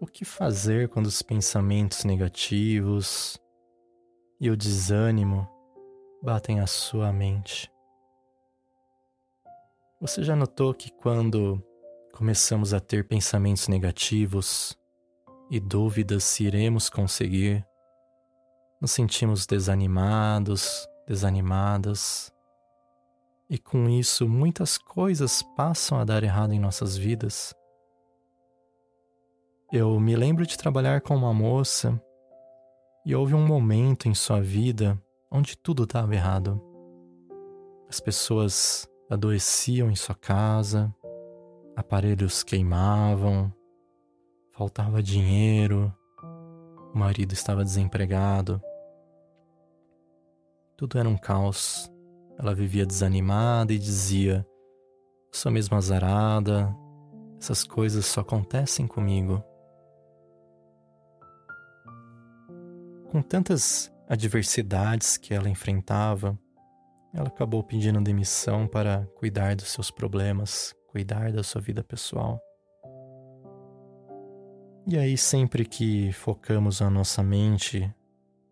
O que fazer quando os pensamentos negativos e o desânimo batem a sua mente? Você já notou que quando começamos a ter pensamentos negativos e dúvidas se iremos conseguir, nos sentimos desanimados, desanimadas, e com isso muitas coisas passam a dar errado em nossas vidas. Eu me lembro de trabalhar com uma moça e houve um momento em sua vida onde tudo estava errado. As pessoas adoeciam em sua casa, aparelhos queimavam, faltava dinheiro, o marido estava desempregado. Tudo era um caos. Ela vivia desanimada e dizia: Sou mesmo azarada, essas coisas só acontecem comigo. Com tantas adversidades que ela enfrentava, ela acabou pedindo demissão para cuidar dos seus problemas, cuidar da sua vida pessoal. E aí, sempre que focamos a nossa mente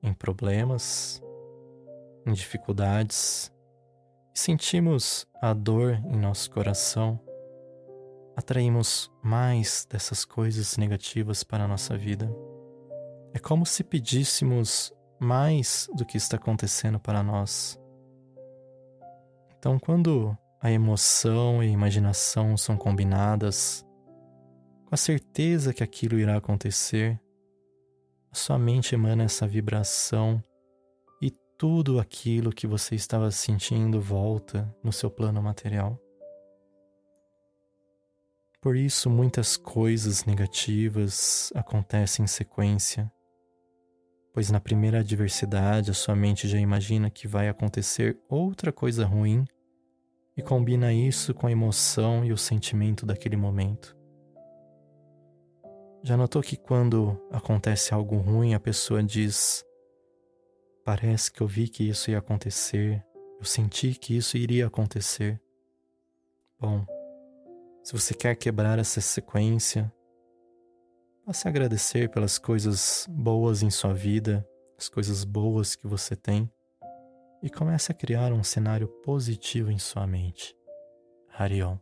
em problemas, em dificuldades, sentimos a dor em nosso coração, atraímos mais dessas coisas negativas para a nossa vida. É como se pedíssemos mais do que está acontecendo para nós. Então, quando a emoção e a imaginação são combinadas, com a certeza que aquilo irá acontecer, a sua mente emana essa vibração tudo aquilo que você estava sentindo volta no seu plano material. Por isso, muitas coisas negativas acontecem em sequência pois na primeira adversidade a sua mente já imagina que vai acontecer outra coisa ruim e combina isso com a emoção e o sentimento daquele momento. Já notou que quando acontece algo ruim a pessoa diz: Parece que eu vi que isso ia acontecer, eu senti que isso iria acontecer. Bom, se você quer quebrar essa sequência, Passe a agradecer pelas coisas boas em sua vida, as coisas boas que você tem, e comece a criar um cenário positivo em sua mente. Harion.